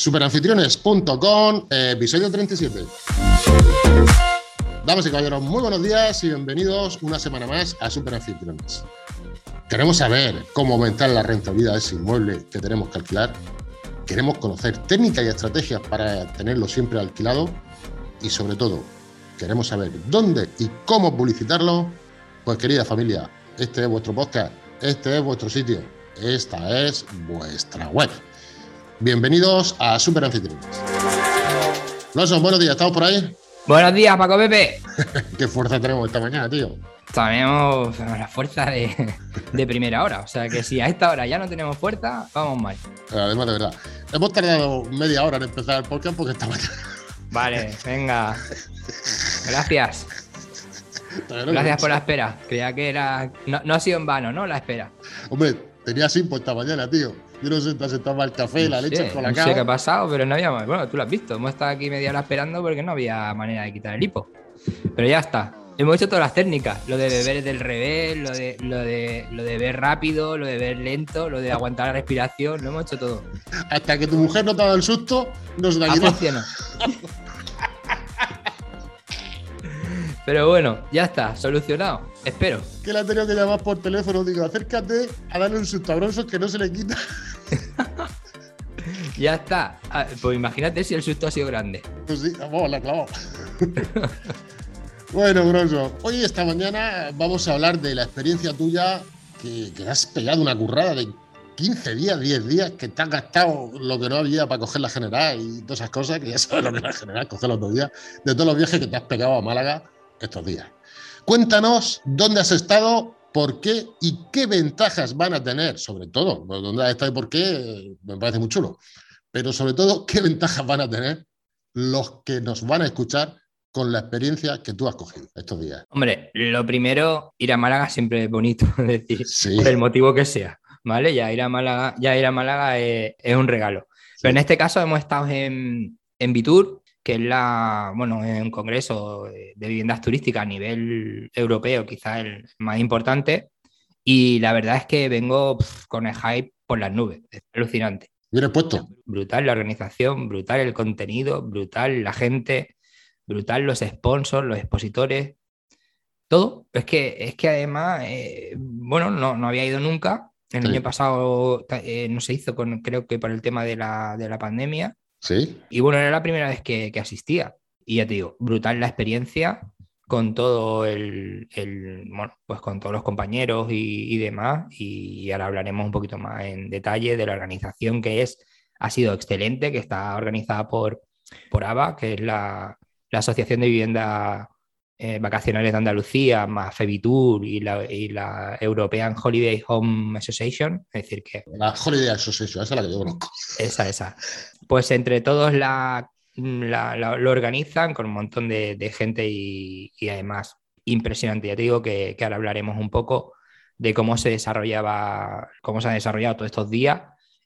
Superanfitriones.com, episodio 37. Damas y caballeros, muy buenos días y bienvenidos una semana más a Superanfitriones. Queremos saber cómo aumentar la rentabilidad de ese inmueble que tenemos que alquilar. Queremos conocer técnicas y estrategias para tenerlo siempre alquilado. Y sobre todo, queremos saber dónde y cómo publicitarlo. Pues querida familia, este es vuestro podcast, este es vuestro sitio, esta es vuestra web. Bienvenidos a Super Anfitriones. Lawson, buenos días, ¿estamos por ahí? Buenos días, Paco Pepe. ¿Qué fuerza tenemos esta mañana, tío? Tenemos la fuerza de, de, primera hora. O sea que si a esta hora ya no tenemos fuerza, vamos mal. Además, de verdad. Hemos tardado media hora en empezar el podcast porque esta mañana. Vale, venga. Gracias. Gracias por la espera. Creía que era. No, no, ha sido en vano, ¿no? La espera. Hombre, tenía simpo esta mañana, tío. Yo no sé, te has sentado el café, la leche con la No sé qué ha pasado, pero no había. Bueno, tú lo has visto. Hemos estado aquí media hora esperando porque no había manera de quitar el hipo. Pero ya está. Hemos hecho todas las técnicas, lo de beber del revés, lo de, lo de, lo de ver rápido, lo de ver lento, lo de aguantar la respiración, lo hemos hecho todo. Hasta que tu mujer no te ha dado el susto, no se la Ha. Pero bueno, ya está, solucionado. Espero. Que la he tenido que llamar por teléfono. Digo, acércate a darle un susto a Bronson que no se le quita. Ya está. Ah, Pues imagínate si el susto ha sido grande. Pues sí, vamos, la clavado. bueno, Bronson, hoy esta mañana vamos a hablar de la experiencia tuya que, que has pegado una currada de 15 días, 10 días, que te has gastado lo que no había para coger la general y todas esas cosas, que ya sabes lo que es la general, coger los dos días, de todos los viajes que te has pegado a Málaga estos días. Cuéntanos dónde has estado, por qué y qué ventajas van a tener, sobre todo, dónde has estado y por qué, me parece muy chulo, pero sobre todo, qué ventajas van a tener los que nos van a escuchar con la experiencia que tú has cogido estos días. Hombre, lo primero, ir a Málaga siempre es bonito, es decir, Sí. por el motivo que sea, ¿vale? Ya ir a Málaga, ya ir a Málaga es, es un regalo. Pero en este caso hemos estado en, en Bitur, que es la, bueno, es un congreso de viviendas turísticas a nivel europeo, quizás el más importante. Y la verdad es que vengo con el hype por las nubes, es alucinante. Puesto. Brutal la organización, brutal el contenido, brutal la gente, brutal los sponsors, los expositores, todo. Es que, es que además, eh, bueno, no, no había ido nunca. El Sí. año pasado eh, no se hizo, con, creo que por el tema de la, de la pandemia. Sí. Y bueno, era la primera vez que, que asistía. Y ya te digo, brutal la experiencia con todo el, el- bueno, pues con todos los compañeros y, y demás. Y ahora hablaremos un poquito más en detalle de la organización que es, ha sido excelente, que está organizada por, por ABA, que es la, la Asociación de Vivienda eh, Vacacionales de Andalucía, más Febitur y la, y la European Holiday Home Association. Es decir, que La Holiday Association, esa es la que yo conozco. esa, esa. Pues entre todos la, la- la- lo organizan con un montón de, de gente y, y además impresionante. Ya te digo que, que ahora hablaremos un poco de cómo se desarrollaba, cómo se ha desarrollado todos estos días,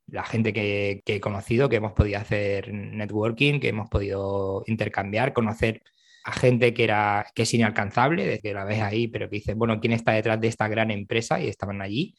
la gente que, que he conocido, que hemos podido hacer networking, que hemos podido intercambiar, conocer a gente que era que es inalcanzable, de que la ves ahí, pero que dices, bueno, ¿quién está detrás de esta gran empresa? Y estaban allí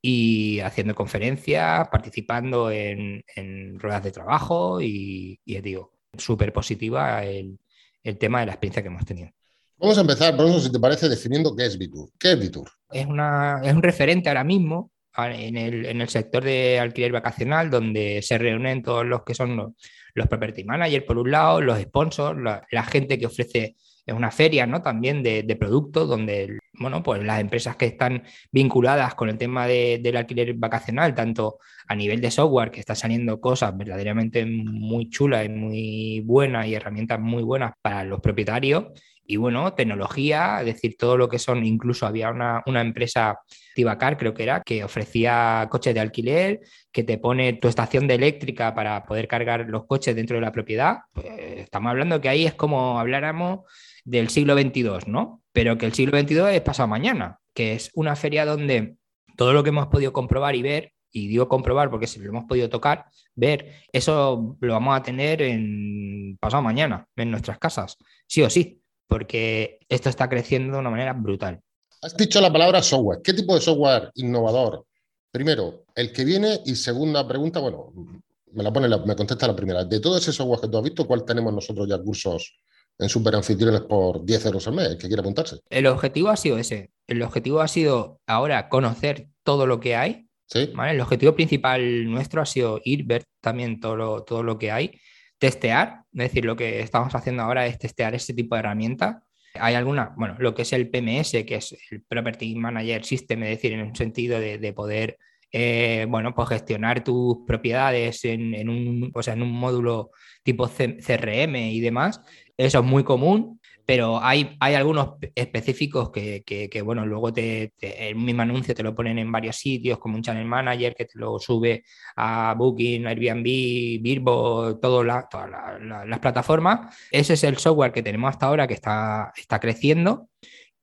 y haciendo conferencias, participando en, en ruedas de trabajo y, y digo, súper positiva el, el tema de la experiencia que hemos tenido. Vamos a empezar, Bronson, si te parece, definiendo qué es Bitur. ¿Qué es Bitur? Es, una, es un referente ahora mismo en el, en el sector de alquiler vacacional, donde se reúnen todos los que son los, los property managers, por un lado, los sponsors, la, la gente que ofrece es una feria ¿no? también de, de productos, donde bueno, pues las empresas que están vinculadas con el tema de- del alquiler vacacional, tanto a nivel de software, que están saliendo cosas verdaderamente muy chulas y muy buenas y herramientas muy buenas para los propietarios, y bueno, tecnología, es decir, todo lo que son, incluso había una, una empresa, Tibacar creo que era, que ofrecía coches de alquiler, que te pone tu estación de eléctrica para poder cargar los coches dentro de la propiedad. Pues, estamos hablando que ahí es como habláramos del siglo XXII, ¿no? Pero que el siglo XXII es pasado mañana, que es una feria donde todo lo que hemos podido comprobar y ver, y digo comprobar porque si lo hemos podido tocar, ver, eso lo vamos a tener en pasado mañana, en nuestras casas, sí o sí, porque esto está creciendo de una manera brutal. Has dicho la palabra software. ¿Qué tipo de software innovador? Primero, el que viene y segunda pregunta, bueno, Me la pone, me contesta la primera. De todos esos software que tú has visto, ¿cuál tenemos nosotros ya cursos en super anfitriones por 10 euros al mes? que quiere apuntarse. El objetivo ha sido ese. El objetivo ha sido ahora conocer todo lo que hay. ¿Sí? El objetivo principal nuestro ha sido ir, ver también todo lo, todo lo que hay, testear. Es decir, lo que estamos haciendo ahora es testear este tipo de herramienta. Hay alguna, bueno, lo que es el PMS, que es el Property Manager System, es decir, en un sentido de, de poder eh, bueno, pues gestionar tus propiedades en, un, o sea, en un módulo tipo CRM y demás. Eso es muy común, pero hay, hay algunos específicos que, bueno, luego te, el mismo anuncio te lo ponen en varios sitios, como un channel manager que te lo sube a Booking, Airbnb, Birbo, todas las plataformas. Ese es el software que tenemos hasta ahora que está, está creciendo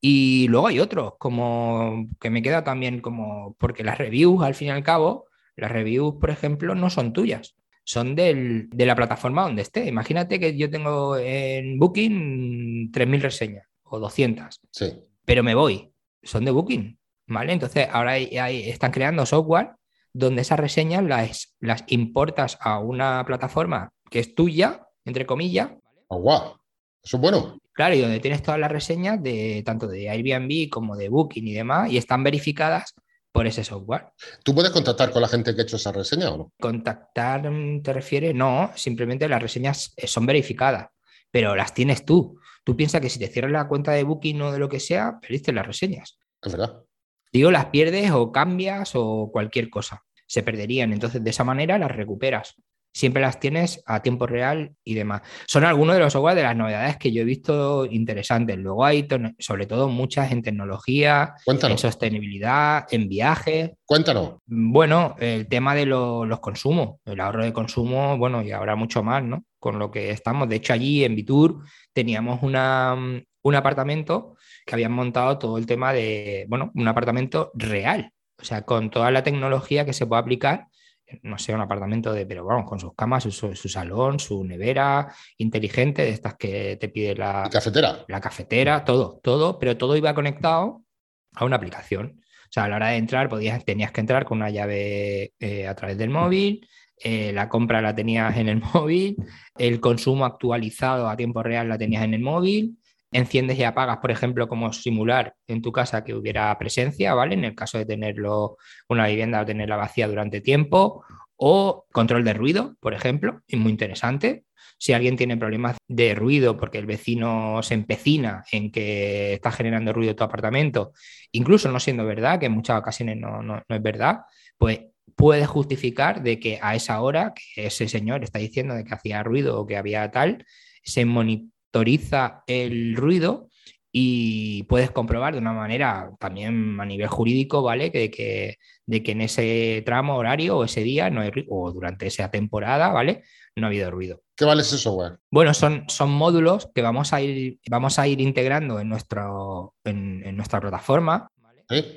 y luego hay otros, como que me queda también como, porque las reviews, al fin y al cabo, las reviews, por ejemplo, no son tuyas, son del, de la plataforma donde esté. Imagínate que yo tengo en Booking 3.000 reseñas o 200, sí. pero me voy, son de Booking, ¿vale? Entonces ahora hay, están creando software donde esas reseñas las, las importas a una plataforma que es tuya, entre comillas. Oh, wow. Eso es bueno. Claro, y donde tienes todas las reseñas de tanto de Airbnb como de Booking y demás, y están verificadas por ese software. ¿Tú puedes contactar con la gente que ha hecho esa reseña o no? Contactar, ¿te refieres? No, simplemente las reseñas eh, son verificadas, pero las tienes tú. Tú piensas que si te cierras la cuenta de Booking o de lo que sea, perdiste las reseñas. Es verdad. Digo, las pierdes o cambias o cualquier cosa. Se perderían. Entonces, de esa manera las recuperas siempre las tienes a tiempo real y demás. Son algunos de los software de las novedades que yo he visto interesantes. Luego hay sobre todo muchas en tecnología, en sostenibilidad, en viajes. Cuéntanos. Bueno, el tema de los consumos, el ahorro de consumo, bueno, y habrá mucho más, ¿no? Con lo que estamos. De hecho, allí en Vitur teníamos una, un apartamento que habían montado todo el tema de, bueno, un apartamento real, o sea, con toda la tecnología que se puede aplicar no sé, un apartamento de, pero vamos, con sus camas, su, salón, su nevera inteligente, de estas que te pide la cafetera. La cafetera, todo, todo, pero todo iba conectado a una aplicación. O sea, a la hora de entrar podías, tenías que entrar con una llave eh, a través del móvil, eh, la compra la tenías en el móvil, el consumo actualizado a tiempo real la tenías en el móvil, enciendes y apagas, por ejemplo, como simular en tu casa que hubiera presencia, ¿vale? En el caso de tenerlo una vivienda o tenerla vacía durante tiempo, o control de ruido, por ejemplo, y muy interesante. Si alguien tiene problemas de ruido porque el vecino se empecina en que está generando ruido tu apartamento, incluso no siendo verdad, que en muchas ocasiones no, no, no es verdad, pues puede justificar de que a esa hora que ese señor está diciendo de que hacía ruido o que había tal, se monitora autoriza el ruido y puedes comprobar de una manera también a nivel jurídico, ¿vale? Que, que, de que en ese tramo horario o ese día no hay, o durante esa temporada, ¿vale? No ha habido ruido. ¿Qué vale ese software? Bueno, son, son módulos que vamos a ir, vamos a ir integrando en, nuestro, en, nuestra plataforma.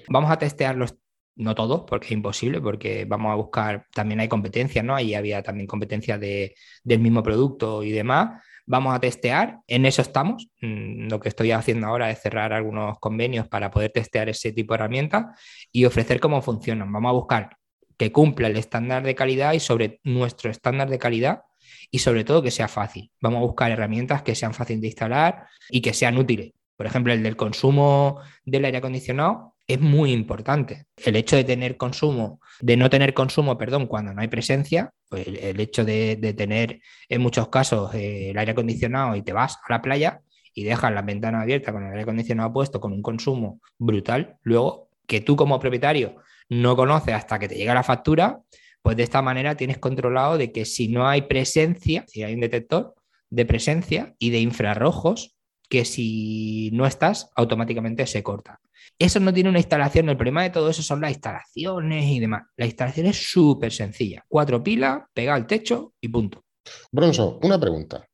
Vamos a testearlos no todos, porque es imposible, porque vamos a buscar, también hay competencias, ¿no? Ahí había también competencias de, del mismo producto y demás, Vamos a testear, en eso estamos. Mm, lo que estoy haciendo ahora es cerrar algunos convenios para poder testear ese tipo de herramientas y ofrecer cómo funcionan. Vamos a buscar que cumpla el estándar de calidad y sobre nuestro estándar de calidad y sobre todo que sea fácil. Vamos a buscar herramientas que sean fáciles de instalar y que sean útiles. Por ejemplo, el del consumo del aire acondicionado es muy importante. El hecho de tener consumo, de no tener consumo, perdón, cuando no hay presencia, pues el, hecho de, tener en muchos casos eh, el aire acondicionado y te vas a la playa y dejas la ventana abierta con el aire acondicionado puesto con un consumo brutal, luego que tú como propietario no conoces hasta que te llega la factura, pues de esta manera tienes controlado de que si no hay presencia, si hay un detector de presencia y de infrarrojos, que si no estás, automáticamente se corta. Eso no tiene una instalación, el problema de todo eso son las instalaciones y demás. La instalación es súper sencilla. Cuatro pilas, pega al techo y punto. Bronzo, una pregunta.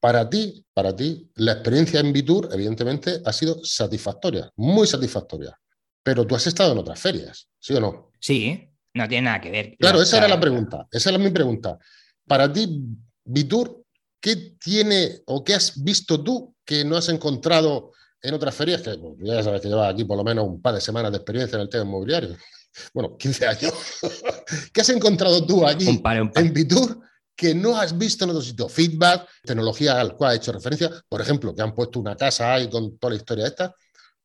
Para ti, para ti, la experiencia en Bitur, evidentemente, ha sido satisfactoria, muy satisfactoria. Pero tú has estado en otras ferias, ¿sí o no? Sí, no tiene nada que ver. Claro, esa era la pregunta. Esa era mi pregunta. Para ti, Bitur, ¿qué tiene o qué has visto tú que no has encontrado en otras ferias? Que pues, ya sabes que llevas aquí por lo menos un par de semanas de experiencia en el tema inmobiliario. bueno, 15 años. ¿Qué has encontrado tú allí en Bitur que no has visto en otro sitio? Feedback, tecnología al cual ha hecho referencia, por ejemplo, que han puesto una casa ahí con toda la historia esta.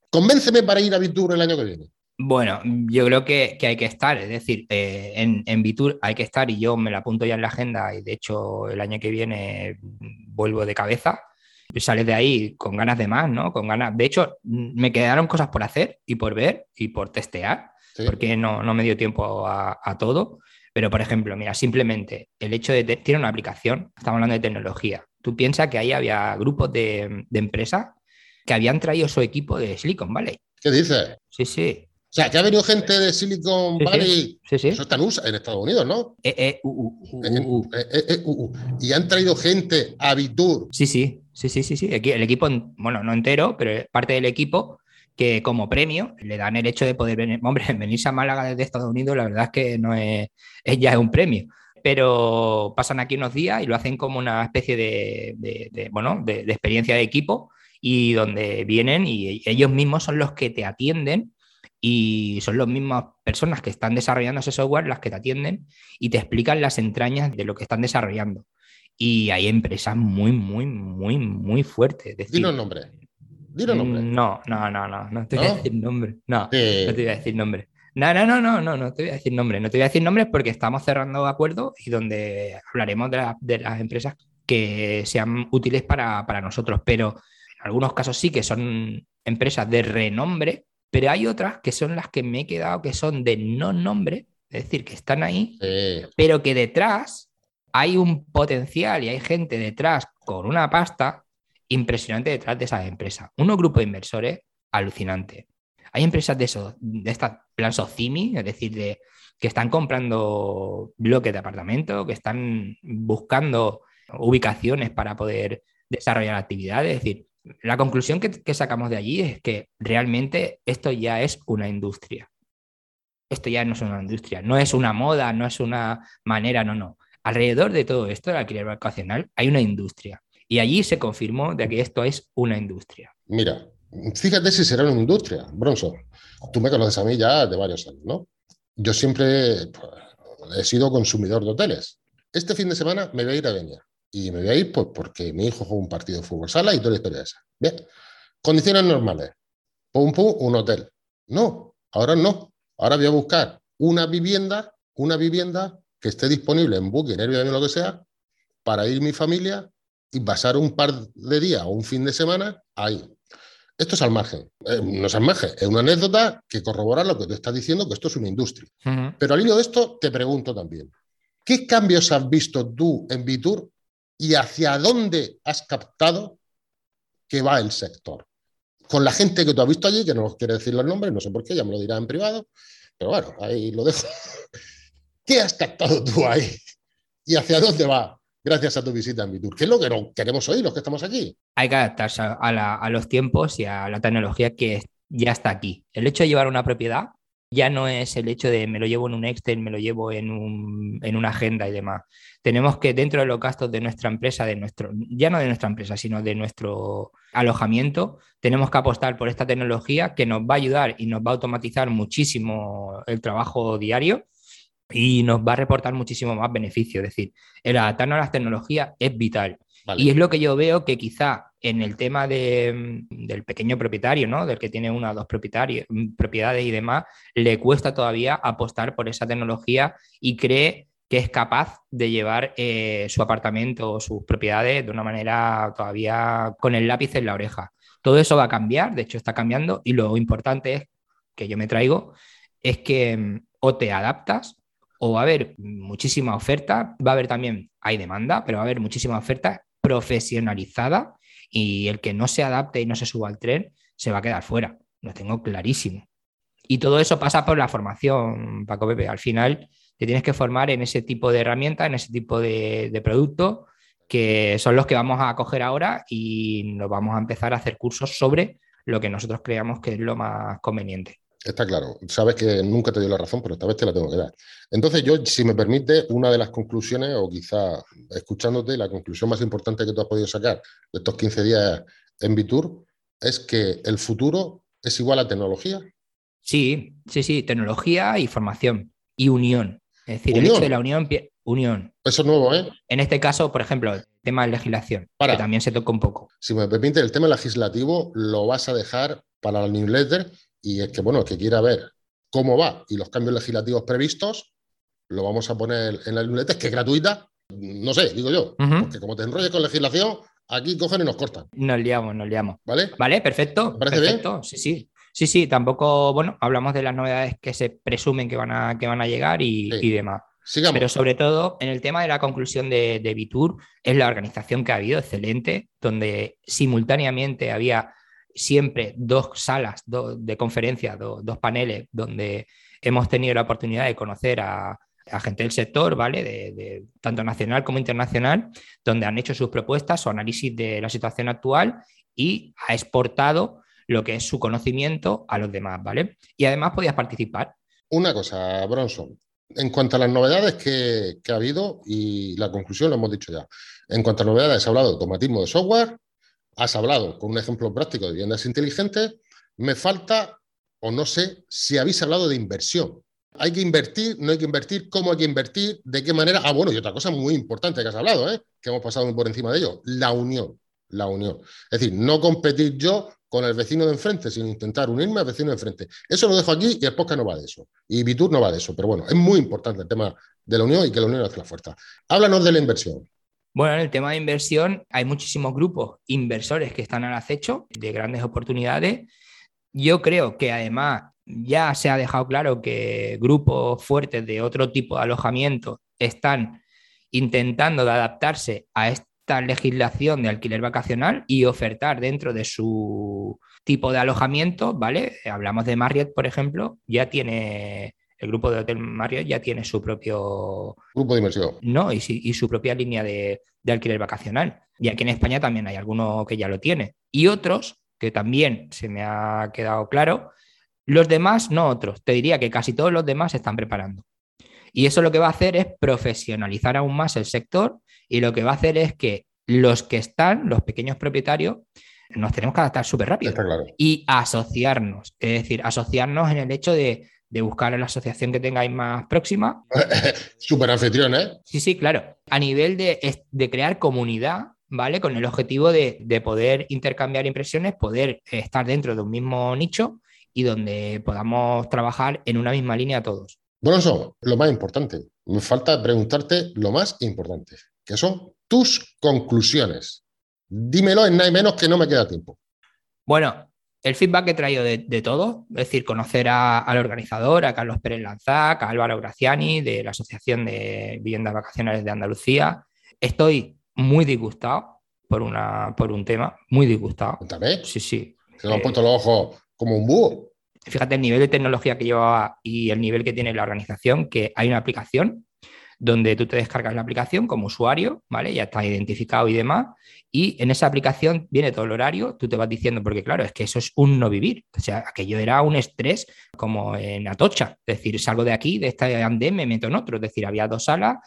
Convénceme para ir a Bitur el año que viene. Bueno, yo creo que, hay que estar, es decir, eh, en, en Bitur hay que estar y yo me la apunto ya en la agenda y de hecho el año que viene vuelvo de cabeza. Sales de ahí con ganas de más, ¿no? Con ganas. De hecho, me quedaron cosas por hacer y por ver y por testear, porque no, me dio tiempo a, todo. Pero, por ejemplo, mira, simplemente el hecho de tiene una aplicación, estamos hablando de tecnología. Tú piensas que ahí había grupos de, de empresas que habían traído su equipo de Silicon Valley. ¿Qué dices? Sí, sí. O sea, que ha venido gente de Silicon Valley. Sí, sí. Eso está en, Estados Unidos, ¿no? y han traído gente a Bitur. Sí, sí, sí, sí, sí, sí. El equipo, bueno, no entero, pero parte del equipo que como premio le dan el hecho de poder venir, hombre, venirse a Málaga desde Estados Unidos, la verdad es que no es, ya es un premio. Pero pasan aquí unos días y lo hacen como una especie de, bueno, de experiencia de equipo y donde vienen y ellos mismos son los que te atienden y son las mismas personas que están desarrollando ese software las que te atienden y te explican las entrañas de lo que están desarrollando. Y hay empresas muy, muy, muy, muy fuertes. Dilo nombre. Dilo nombre. No, no, no, no, no te voy a decir nombre. No, no te voy a decir nombre. No, no, no, no, no, no te voy a decir nombre. No te voy a decir nombres porque estamos cerrando acuerdos y donde hablaremos de, las empresas que sean útiles para, para nosotros. Pero en algunos casos sí que son empresas de renombre pero hay otras que son las que me he quedado, que son de no nombre, es decir, que están ahí, pero que detrás hay un potencial y hay gente detrás con una pasta impresionante detrás de esas empresas. Unos grupos de inversores alucinante. Hay empresas de eso, de esta plan Socimi, es decir, de, que están comprando bloques de apartamento, que están buscando ubicaciones para poder desarrollar actividades. Es decir, la conclusión que, sacamos de allí es que realmente esto ya es una industria. Esto ya no es una industria, no es una moda, no es una manera, no, no. Alrededor de todo esto, del alquiler vacacional, hay una industria. Y allí se confirmó de que esto es una industria. Mira, fíjate si será una industria, Bronson. Tú me conoces a mí ya de varios años, ¿no? Yo siempre pues, he sido consumidor de hoteles. Este fin de semana me voy a ir a Denia. Y me voy a ir pues, porque mi hijo juega un partido de fútbol sala y toda la historia esa. Bien. Condiciones normales. Pum, pum, un hotel. No, ahora no. Ahora voy a buscar una vivienda, una vivienda que esté disponible en Booking, Airbnb lo que sea, para ir mi familia y pasar un par de días o un fin de semana ahí. Esto es al margen. Eh, no es al margen, es una anécdota que corrobora lo que tú estás diciendo, que esto es una industria. Pero al hilo de esto, te pregunto también, ¿qué cambios has visto tú en Bitur y hacia dónde has captado que va el sector. Con la gente que tú has visto allí, que no os quiere decir los nombres, no sé por qué, ya me lo dirá en privado, pero bueno, ahí lo dejo. ¿Qué has captado tú ahí? ¿Y hacia dónde va gracias a tu visita en Bitur? ¿Qué es lo que no queremos oír los que estamos aquí? Hay que adaptarse a, a los tiempos y a la tecnología que ya está aquí. El hecho de llevar una propiedad ya no es el hecho de me lo llevo en un Excel, me lo llevo en, un, en una agenda y demás. Tenemos que dentro de los gastos de nuestra empresa, de nuestro, ya no de nuestra empresa, sino de nuestro alojamiento, tenemos que apostar por esta tecnología que nos va a ayudar y nos va a automatizar muchísimo el trabajo diario y nos va a reportar muchísimo más beneficio. Es decir, el adaptarnos a las tecnologías es vital. Y es lo que yo veo que quizá en el tema de, del pequeño propietario, ¿no? del que tiene una o dos mm, propiedades y demás, le cuesta todavía apostar por esa tecnología y cree que es capaz de llevar eh, su apartamento o sus propiedades de una manera todavía con el lápiz en la oreja. Todo eso va a cambiar, de hecho está cambiando y lo importante es que yo me traigo es que mm, o te adaptas o va a haber muchísima oferta, va a haber también, hay demanda, pero va a haber muchísima oferta profesionalizada y el que no se adapte y no se suba al tren se va a quedar fuera. Lo tengo clarísimo. Y todo eso pasa por la formación, Paco Pepe. Al final te tienes que formar en ese tipo de herramientas, en ese tipo de, de productos que son los que vamos a coger ahora y nos vamos a empezar a hacer cursos sobre lo que nosotros creamos que es lo más conveniente. Está claro. Sabes que nunca te doy la razón, pero esta vez te la tengo que dar. Entonces, yo, si me permite, una de las conclusiones, o quizá escuchándote, la conclusión más importante que tú has podido sacar de estos 15 días en Bitur, es que el futuro es igual a tecnología Sí, sí, sí, tecnología y formación y unión. Es decir, el hecho de la unión, unión. Eso es nuevo, ¿eh? En este caso, por ejemplo, el tema de legislación, que también se toca un poco. Si me permite, el tema legislativo lo vas a dejar para la newsletter y es que, bueno, el que quiera ver cómo va y los cambios legislativos previstos, lo vamos a poner en la newsletter, que es gratuita, no sé, digo yo, porque como te enrolles con legislación, aquí cogen y nos cortan. Nos liamos, nos liamos. ¿Vale? Vale, perfecto. parece perfecto. Sí, sí. Sí, sí, tampoco, bueno, hablamos de las novedades que se presumen que van a, que van a llegar y, demás. Sigamos. Pero sobre todo en el tema de la conclusión de, de Bitur, es la organización que ha habido, excelente, donde simultáneamente había siempre dos salas de conferencia, dos paneles, donde hemos tenido la oportunidad de conocer a, gente del sector, ¿vale? De, tanto nacional como internacional, donde han hecho sus propuestas, su análisis de la situación actual y ha exportado lo que es su conocimiento a los demás, ¿vale? Y además podías participar. Una cosa, Bronson, en cuanto a las novedades que, ha habido y la conclusión lo hemos dicho ya. En cuanto a novedades, has hablado de automatismo de software, has hablado con un ejemplo práctico de viviendas inteligentes. Me falta, o no sé, si habéis hablado de inversión. Hay que invertir, no hay que invertir, cómo hay que invertir, de qué manera. Ah, bueno, y otra cosa muy importante que has hablado, ¿eh? que hemos pasado por encima de ello, la unión. La unión. Es decir, no competir yo con el vecino de enfrente, sino intentar unirme al vecino de enfrente. Eso lo dejo aquí y el podcast no va de eso. Y Bitur no va de eso. Pero bueno, es muy importante el tema de la unión y que la unión hace la fuerza. Háblanos de la inversión. Bueno, en el tema de inversión hay muchísimos grupos inversores que están al acecho de grandes oportunidades. Yo creo que además ya se ha dejado claro que grupos fuertes de otro tipo de alojamiento están intentando adaptarse a esta legislación de alquiler vacacional y ofertar dentro de su tipo de alojamiento, ¿vale? Hablamos de Marriott, por ejemplo, ya tiene, el grupo de Hotel Marriott ya tiene su propio... Grupo de inversión. No, y, y su propia línea de, de alquiler vacacional. Y aquí en España también hay alguno que ya lo tiene. Y otros, que también se me ha quedado claro, los demás, no otros. Te diría que casi todos los demás se están preparando. Y eso lo que va a hacer es profesionalizar aún más el sector y lo que va a hacer es que los que están, los pequeños propietarios, nos tenemos que adaptar súper rápido y asociarnos. Es decir, asociarnos en el hecho de, buscar a la asociación que tengáis más próxima. súper anfitrión, ¿eh? Sí, sí, claro. A nivel de, de crear comunidad, ¿vale? Con el objetivo de, de, poder intercambiar impresiones, poder estar dentro de un mismo nicho y donde podamos trabajar en una misma línea todos. Bueno, eso, lo más importante. Me falta preguntarte lo más importante, que son tus conclusiones. Dímelo en nada menos que no me queda tiempo. Bueno, el feedback que he traído de, todo, es decir, conocer al organizador, a Carlos Pérez Lanzac, a Álvaro Graciani, de la Asociación de Viviendas Vacacionales de Andalucía. Estoy muy disgustado por, una, por un tema, muy disgustado. Cuéntame. Sí, sí. Se me han puesto los ojos como un búho. Fíjate el nivel de tecnología que llevaba y el nivel que tiene la organización, que hay una aplicación donde tú te descargas la aplicación como usuario, ¿vale? Ya está identificado y demás. Y en esa aplicación viene todo el horario, tú te vas diciendo, porque claro, es que eso es un no vivir. O sea, aquello era un estrés como en Atocha. Es decir, salgo de aquí, de esta andén, me meto en otro. Es decir, había dos salas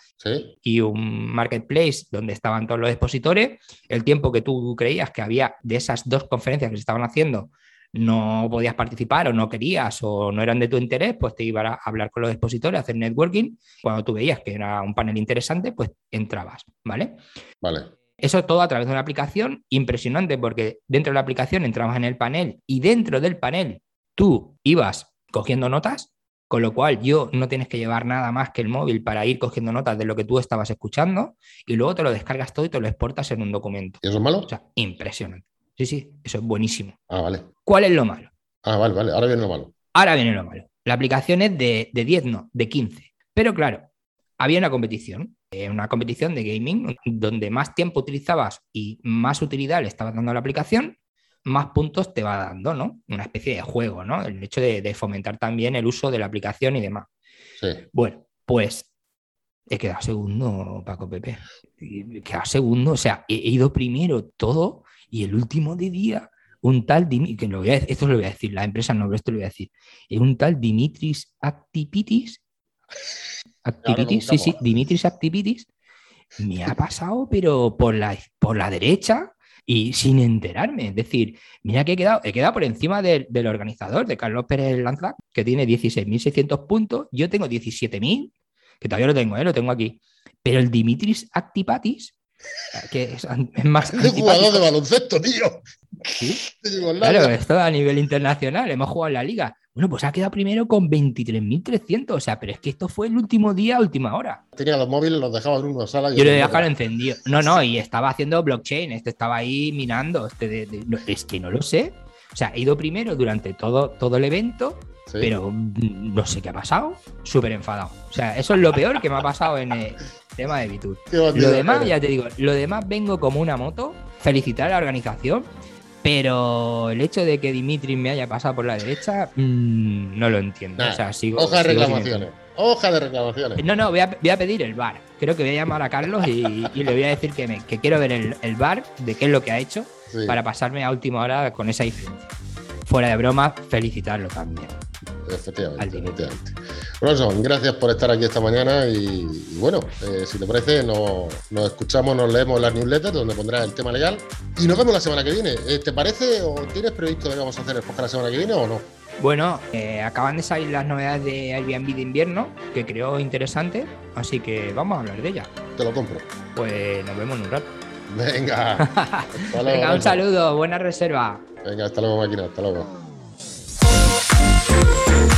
y un marketplace donde estaban todos los expositores. El tiempo que tú creías que había de esas dos conferencias que se estaban haciendo, no podías participar o no querías o no eran de tu interés, pues te iba a hablar con los expositores, a hacer networking. Cuando tú veías que era un panel interesante, pues entrabas, ¿vale? Vale. Eso todo a través de una aplicación impresionante porque dentro de la aplicación entrabas en el panel y dentro del panel tú ibas cogiendo notas, con lo cual yo no tienes que llevar nada más que el móvil para ir cogiendo notas de lo que tú estabas escuchando y luego te lo descargas todo y te lo exportas en un documento. ¿Y eso es malo? O sea, impresionante. Sí, sí, eso es buenísimo. Ah, vale. ¿Cuál es lo malo? Ah, vale, vale. Ahora viene lo malo. Ahora viene lo malo. La aplicación es de, de 10, no, de 15. Pero claro, había una competición, eh, una competición de gaming, donde más tiempo utilizabas y más utilidad le estabas dando a la aplicación, más puntos te va dando, ¿no? Una especie de juego, ¿no? El hecho de, fomentar también el uso de la aplicación y demás. Sí. Bueno, pues he quedado segundo, Paco Pepe. He quedado segundo, o sea, he ido primero todo y el último de día, un tal Dimitris, esto lo voy a decir, la empresa no, pero esto lo voy a decir, un tal Dimitris Actipitis, Actipitis, sí, sí, Dimitris Actipitis, me ha pasado, pero por la, por la derecha, y sin enterarme. Es decir, mira que he quedado, he quedado por encima del, organizador, de Carlos Pérez Lanza, que tiene 16.600 puntos. Yo tengo 17.000, que todavía lo tengo, ¿eh? lo tengo aquí. Pero el Dimitris Actipatis, que es, más. Es jugador de baloncesto, tío. ¿Sí? Claro, esto a nivel internacional, hemos jugado en la liga. Bueno, pues ha quedado primero con 23.300. O sea, pero es que esto fue el último día, última hora. Tenía los móviles, los dejaba en una sala. Yo lo dejaba encendido. No, no, y estaba haciendo blockchain. Este estaba ahí minando. Este es que no lo sé. O sea, he ido primero durante todo, todo el evento, pero no sé qué ha pasado. Súper enfadado. O sea, eso es lo peor que me ha pasado en el tema de Bitur. Lo demás, ya te digo, lo demás vengo como una moto. Felicitar a la organización pero el hecho de que Dimitri me haya pasado por la derecha, mm, no lo entiendo. o sea, sigo, hoja de reclamaciones. Hoja de reclamaciones. No, no, voy a, pedir el bar. Creo que voy a llamar a Carlos y, le voy a decir que, me, que quiero ver el, bar de qué es lo que ha hecho para pasarme a última hora con esa diferencia. Fuera de broma, felicitarlo también. Efectivamente, efectivamente. gracias por estar aquí esta mañana y, bueno, eh, si te parece, nos, escuchamos, nos leemos las newsletters donde pondrás el tema legal y nos vemos la semana que viene. Eh, ¿Te parece o tienes previsto que vamos a hacer el podcast la semana que viene o no? Bueno, eh, acaban de salir las novedades de Airbnb de invierno, que creo interesante, así que vamos a hablar de ellas. Te lo compro. Pues nos vemos en un rato. Venga. Venga, un saludo, buena reserva. Venga, hasta luego, máquina, hasta luego. Thank you.